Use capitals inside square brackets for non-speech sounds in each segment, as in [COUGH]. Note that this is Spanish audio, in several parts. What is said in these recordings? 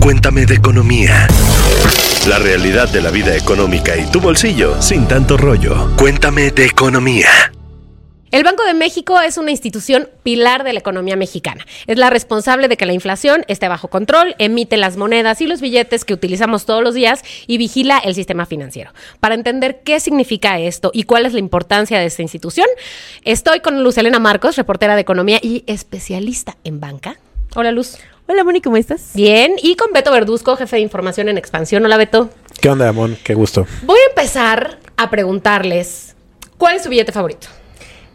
Cuéntame de economía. La realidad de la vida económica y tu bolsillo sin tanto rollo. Cuéntame de economía. El Banco de México es una institución pilar de la economía mexicana. Es la responsable de que la inflación esté bajo control, emite las monedas y los billetes que utilizamos todos los días y vigila el sistema financiero. Para entender qué significa esto y cuál es la importancia de esta institución, estoy con Luz Elena Marcos, reportera de economía y especialista en banca. Hola Luz. Hola Moni, ¿cómo estás? Bien, y con Beto Verduzco, jefe de información en expansión. Hola Beto. ¿Qué onda, Amón? Qué gusto. Voy a empezar a preguntarles, ¿cuál es su billete favorito?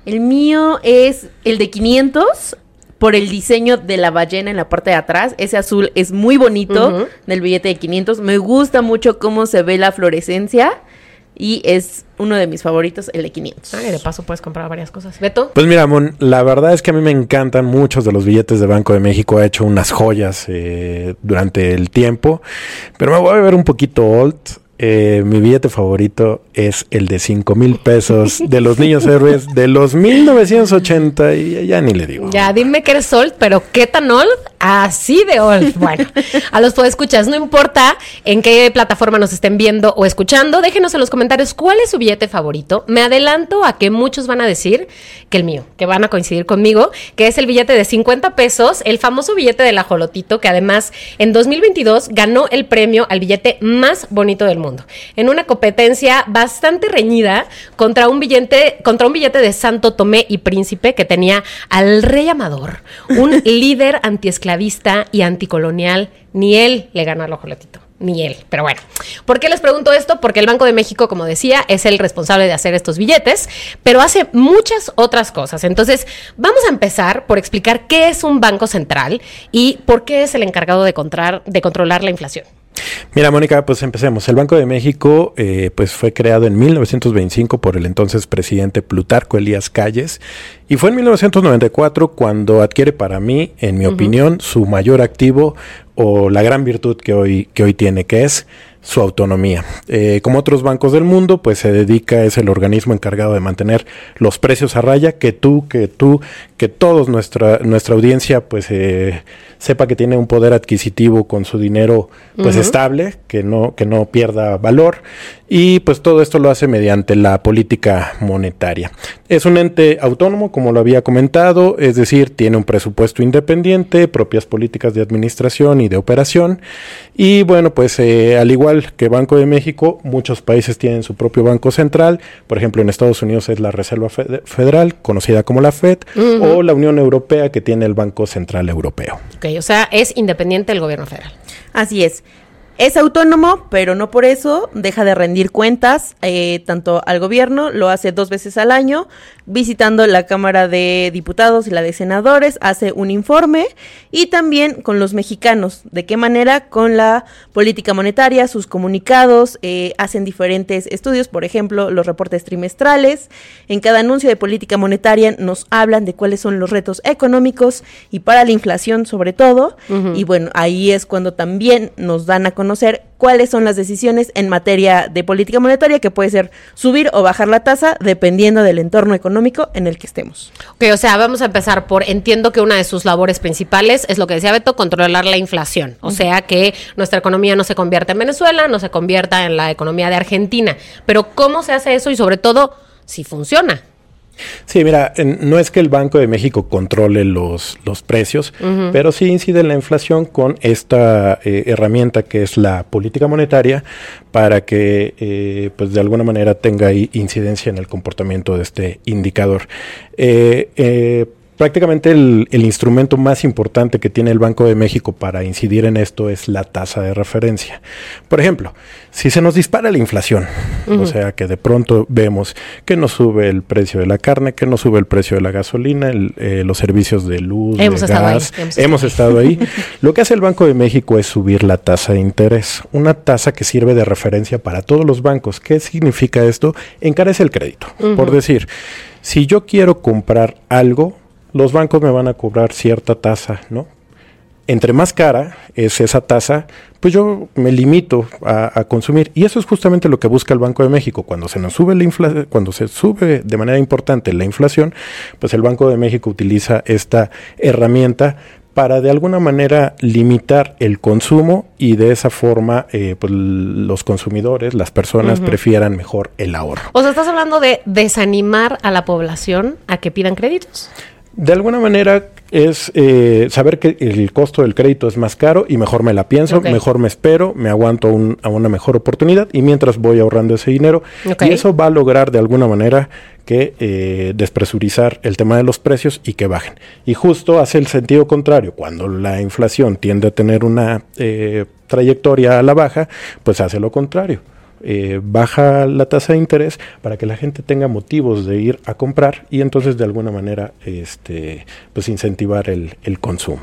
El mío es el de 500 por el diseño de la ballena en la parte de atrás. Ese azul es muy bonito del billete de 500. Me gusta mucho cómo se ve la fluorescencia y es uno de mis favoritos, el de 500. Ay, de paso puedes comprar varias cosas. Beto. Pues mira, Amón, la verdad es que a mí me encantan muchos de los billetes de Banco de México. Ha hecho unas joyas eh, durante el tiempo, pero me voy a ver un poquito old. Eh, mi billete favorito es el de 5 mil pesos de los niños héroes de los 1980 y ya ni le digo. Ya, dime que eres old, pero ¿qué tan old? Así de old. [LAUGHS] Bueno, a los escuchas, no importa en qué plataforma nos estén viendo o escuchando, déjenos en los comentarios cuál es su billete favorito. Me adelanto a que muchos van a decir que el mío, que van a coincidir conmigo, que es el billete de 50 pesos, el famoso billete del ajolotito, que además en 2022 ganó el premio al billete más bonito del mundo, en una competencia bastante reñida contra un billete, contra un billete de Santo Tomé y Príncipe que tenía al rey Amador, un [LAUGHS] líder antiesclavista y anticolonial. Ni él le ganó al ajolotito. Ni él, pero bueno. ¿Por qué les pregunto esto? Porque el Banco de México, como decía, es el responsable de hacer estos billetes, pero hace muchas otras cosas. Entonces, vamos a empezar por explicar qué es un banco central y por qué es el encargado de controlar la inflación. Mira, Mónica, pues empecemos. El Banco de México eh, pues fue creado en 1925 por el entonces presidente Plutarco Elías Calles y fue en 1994 cuando adquiere para mí, en mi opinión, su mayor activo o la gran virtud que hoy, que hoy tiene, que es su autonomía. Eh, como otros bancos del mundo, pues se dedica, es el organismo encargado de mantener los precios a raya, que tú, que tú, que todos nuestra, nuestra audiencia, pues eh, sepa que tiene un poder adquisitivo con su dinero pues estable, que no, que no pierda valor. Y pues todo esto lo hace mediante la política monetaria. Es un ente autónomo, como lo había comentado, es decir, tiene un presupuesto independiente, propias políticas de administración y de operación. Y bueno, pues eh, al igual que Banco de México, muchos países tienen su propio banco central. Por ejemplo, en Estados Unidos es la Reserva Fed- Federal, conocida como la Fed, o la Unión Europea, que tiene el Banco Central Europeo. Ok, o sea, es independiente del gobierno federal. Así es. Es autónomo, pero no por eso deja de rendir cuentas eh, tanto al gobierno, lo hace dos veces al año, visitando la Cámara de Diputados y la de Senadores, hace un informe y también con los mexicanos, de qué manera con la política monetaria, sus comunicados, eh, hacen diferentes estudios, por ejemplo, los reportes trimestrales, en cada anuncio de política monetaria nos hablan de cuáles son los retos económicos y para la inflación sobre todo, y bueno, ahí es cuando también nos dan a conocer cuáles son las decisiones en materia de política monetaria, que puede ser subir o bajar la tasa dependiendo del entorno económico en el que estemos. Ok, o sea, vamos a empezar por, entiendo que una de sus labores principales es lo que decía Beto, controlar la inflación. O sea, que nuestra economía no se convierta en Venezuela, no se convierta en la economía de Argentina. Pero ¿cómo se hace eso y sobre todo si funciona? Sí, mira, no es que el Banco de México controle los, los precios, pero sí incide en la inflación con esta eh, herramienta que es la política monetaria para que, eh, pues de alguna manera tenga incidencia en el comportamiento de este indicador. Eh, eh, Prácticamente el, el instrumento más importante que tiene el Banco de México para incidir en esto es la tasa de referencia. Por ejemplo, si se nos dispara la inflación, o sea que de pronto vemos que no sube el precio de la carne, que no sube el precio de la gasolina, el, eh, los servicios de luz, Hemos de estado ahí, gas, hemos hemos, estado estado ahí. [LAUGHS] Lo que hace el Banco de México es subir la tasa de interés, una tasa que sirve de referencia para todos los bancos. ¿Qué significa esto? Encarece el crédito. Por decir, si yo quiero comprar algo, los bancos me van a cobrar cierta tasa, ¿no? Entre más cara es esa tasa, pues yo me limito a, a consumir. Y eso es justamente lo que busca el Banco de México. Cuando se nos sube la infla- cuando se sube de manera importante la inflación, pues el Banco de México utiliza esta herramienta para de alguna manera limitar el consumo y de esa forma eh, pues, los consumidores, las personas prefieran mejor el ahorro. O sea, estás hablando de desanimar a la población a que pidan créditos. De alguna manera es eh, saber que el costo del crédito es más caro y mejor me la pienso, mejor me espero, me aguanto a una mejor oportunidad y mientras voy ahorrando ese dinero. Y eso va a lograr de alguna manera que eh, despresurizar el tema de los precios y que bajen. Y justo hace el sentido contrario, cuando la inflación tiende a tener una eh, trayectoria a la baja, pues hace lo contrario eh, baja la tasa de interés para que la gente tenga motivos de ir a comprar y entonces de alguna manera este pues incentivar el, consumo.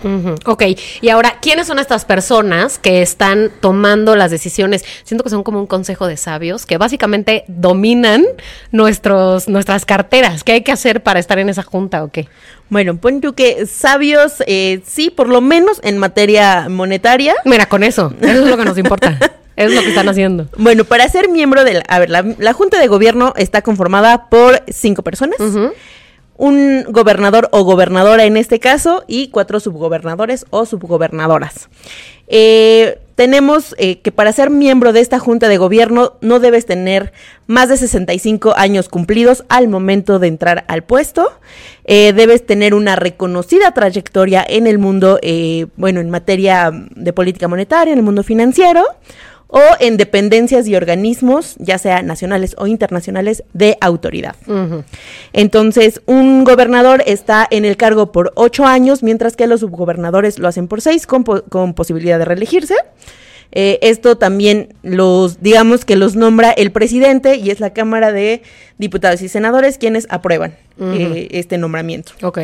Ok, y ahora, ¿quiénes son estas personas que están tomando las decisiones? Siento que son como un consejo de sabios que básicamente dominan nuestros, nuestras carteras. ¿Qué hay que hacer para estar en esa junta o qué? Bueno, pon tú que sabios, eh, sí, por lo menos en materia monetaria. Mira, con eso, eso es lo que nos importa. [LAUGHS] Es lo que están haciendo. Bueno, para ser miembro de la, a ver, la, Junta de Gobierno está conformada por cinco personas. Un gobernador o gobernadora en este caso y cuatro subgobernadores o subgobernadoras. Eh, tenemos eh, que para ser miembro de esta junta de gobierno no debes tener más de 65 años cumplidos al momento de entrar al puesto. Eh, debes tener una reconocida trayectoria en el mundo, bueno, en materia de política monetaria, en el mundo financiero o en dependencias y organismos, ya sea nacionales o internacionales, de autoridad. Entonces, un gobernador está en el cargo por ocho años, mientras que los subgobernadores lo hacen por seis, con, posibilidad de reelegirse. Eh, esto también los, digamos que los nombra el presidente y es la Cámara de Diputados y Senadores quienes aprueban eh, este nombramiento. Ok.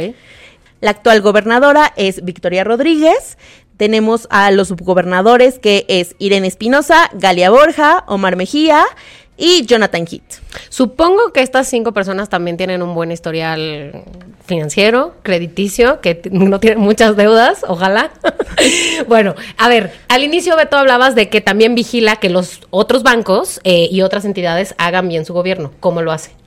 La actual gobernadora es Victoria Rodríguez tenemos a los subgobernadores que es Irene Espinosa, Galia Borja, Omar Mejía y Jonathan Heath. Supongo que estas cinco personas también tienen un buen historial financiero, crediticio, que no tienen muchas deudas, ojalá. [LAUGHS] bueno, a ver, al inicio Beto hablabas de que también vigila que los otros bancos eh, y otras entidades hagan bien su gobierno. ¿Cómo lo hace?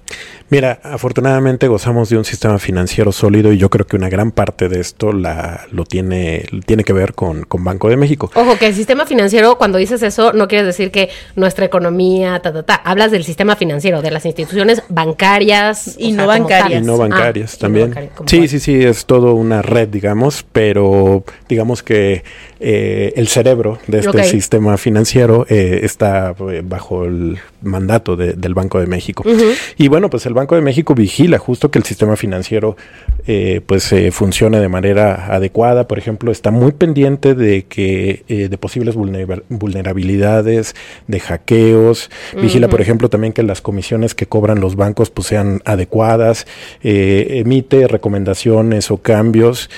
Mira, afortunadamente gozamos de un sistema financiero sólido y yo creo que una gran parte de esto la, lo tiene, tiene que ver con, Banco de México. Ojo, que el sistema financiero, cuando dices eso, no quieres decir que nuestra economía, ta, ta, ta. Hablas del sistema financiero, de las instituciones bancarias y no bancarias. Y no bancarias ah, también. sí, sí, sí, es todo una red, digamos, pero digamos que eh, el cerebro de este sistema financiero eh, está eh, bajo el mandato del Banco de México. Y bueno, pues el Banco de México vigila justo que el sistema financiero pues funcione de manera adecuada. Por ejemplo, está muy pendiente de que de posibles vulnerabilidades, de hackeos. Vigila, por ejemplo, también que las comisiones que cobran los bancos pues sean adecuadas. emite recomendaciones o cambios.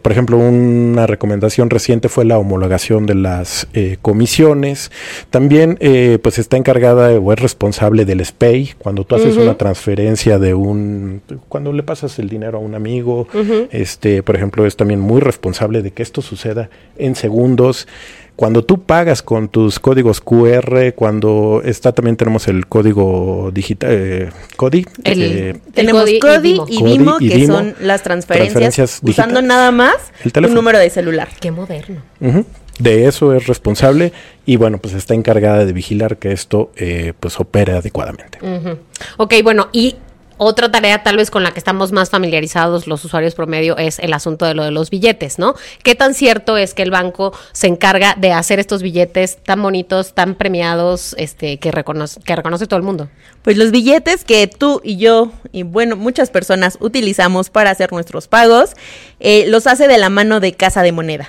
por ejemplo, una recomendación reciente fue la homologación de las eh, comisiones. También eh, pues está encargada o es responsable del SPAY cuando tú haces una transferencia de un cuando le pasas el dinero a un amigo, este, por ejemplo, es también muy responsable de que esto suceda en segundos. Cuando tú pagas con tus códigos QR, cuando está también tenemos el código digital, eh, CODI. Eh, tenemos CODI, y DIMO, que son las transferencias, usando nada más un número de celular. Qué moderno. De eso es responsable y bueno, pues está encargada de vigilar que esto eh, pues opere adecuadamente. Ok, bueno, y otra tarea tal vez con la que estamos más familiarizados los usuarios promedio es el asunto de lo de los billetes, ¿no? ¿Qué tan cierto es que el banco se encarga de hacer estos billetes tan bonitos, tan premiados, este, que reconoce, que reconoce todo el mundo? Pues los billetes que tú y yo y bueno, muchas personas utilizamos para hacer nuestros pagos, eh, los hace de la mano de Casa de Moneda.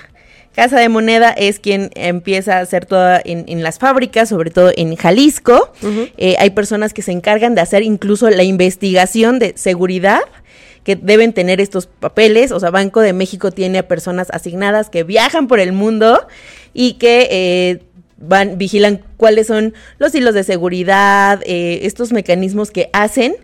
Casa de Moneda es quien empieza a hacer toda en, las fábricas, sobre todo en Jalisco. Eh, hay personas que se encargan de hacer incluso la investigación de seguridad que deben tener estos papeles. O sea, Banco de México tiene a personas asignadas que viajan por el mundo y que eh, van, vigilan cuáles son los hilos de seguridad, eh, estos mecanismos que hacen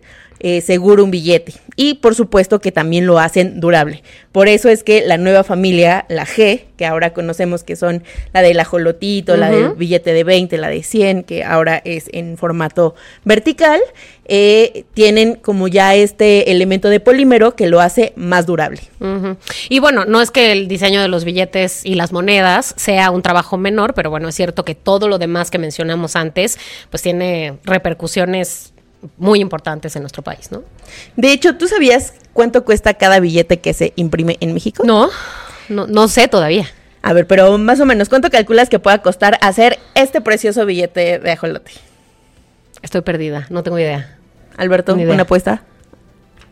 eh, seguro un billete. Y por supuesto que también lo hacen durable. Por eso es que la nueva familia, la G, que ahora conocemos que son la del ajolotito, la del billete de 20, la de 100, que ahora es en formato vertical, eh, tienen como ya este elemento de polímero que lo hace más durable. Y bueno, no es que el diseño de los billetes y las monedas sea un trabajo menor, pero bueno, es cierto que todo lo demás que mencionamos antes, pues tiene repercusiones muy importantes en nuestro país, ¿no? De hecho, ¿tú sabías cuánto cuesta cada billete que se imprime en México? No, no, no sé todavía. A ver, pero más o menos, ¿cuánto calculas que pueda costar hacer este precioso billete de ajolote? Estoy perdida, no tengo idea. Alberto, idea. una apuesta.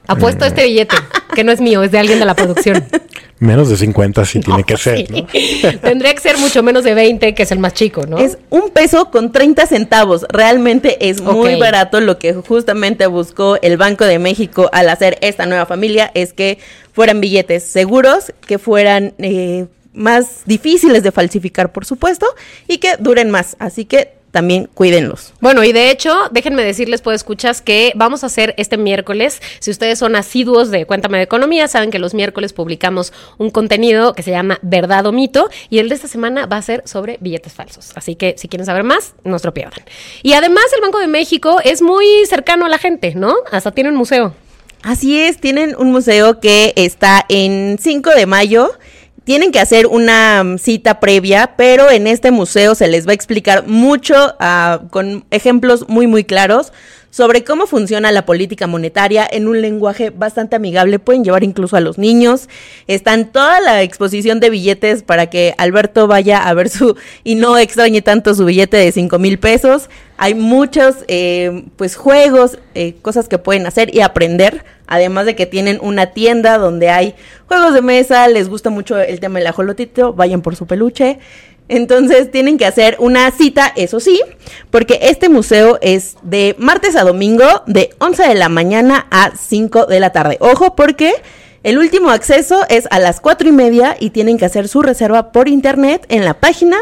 Apuesto este billete, que no es mío, es de alguien de la producción. [LAUGHS] Menos de 50 sí tiene [LAUGHS] que ser. ¿no? [LAUGHS] Tendría que ser mucho menos de 20, que es el más chico, ¿no? Es un peso con 30 centavos. Realmente es muy barato. Lo que justamente buscó el Banco de México al hacer esta nueva familia es que fueran billetes seguros, que fueran eh, más difíciles de falsificar, por supuesto, y que duren más. Así que también cuídenlos. Bueno, y de hecho, déjenme decirles, pues escuchas, que vamos a hacer este miércoles. Si ustedes son asiduos de Cuéntame de Economía, saben que los miércoles publicamos un contenido que se llama Verdad o Mito, y el de esta semana va a ser sobre billetes falsos. Así que si quieren saber más, no se lo pierdan. Y además, el Banco de México es muy cercano a la gente, ¿no? Hasta tiene un museo. Así es, tienen un museo que está en 5 de mayo. Tienen que hacer una mm, cita previa, pero en este museo se les va a explicar mucho, ah, con ejemplos muy, muy claros, sobre cómo funciona la política monetaria en un lenguaje bastante amigable. Pueden llevar incluso a los niños. Está en toda la exposición de billetes para que Alberto vaya a ver su y no extrañe tanto su billete de 5 mil pesos. Hay muchos eh, pues juegos, eh, cosas que pueden hacer y aprender. Además de que tienen una tienda donde hay juegos de mesa, les gusta mucho el tema del ajolotito, vayan por su peluche. Entonces tienen que hacer una cita, eso sí, porque este museo es de martes a domingo de 11 de la mañana a 5 de la tarde. Ojo porque el último acceso es a las 4 y media y tienen que hacer su reserva por internet en la página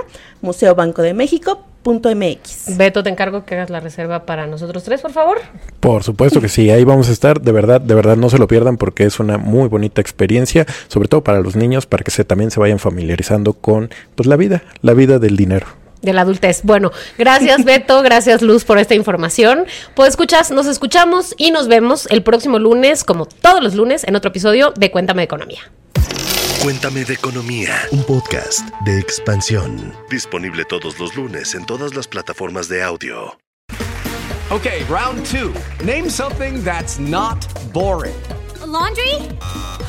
museobancodemexico.mx. Beto, te encargo que hagas la reserva para nosotros tres, por favor. Por supuesto que sí, ahí vamos a estar, de verdad, de verdad no se lo pierdan porque es una muy bonita experiencia, sobre todo para los niños, para que se también se vayan familiarizando con pues la vida, la vida del dinero. de la adultez. Bueno, gracias [LAUGHS] Beto, gracias Luz por esta información. Pues escuchas, nos escuchamos y nos vemos el próximo lunes, como todos los lunes, en otro episodio de Cuéntame de Economía. Cuéntame de Economía, un podcast de expansión. Disponible todos los lunes en todas las plataformas de audio. Okay, round two. Name something that's not boring. A laundry?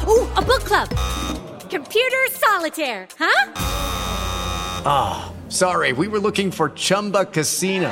Ooh, a book club. Computer solitaire, huh? Sorry, we were looking for Chumba Casino.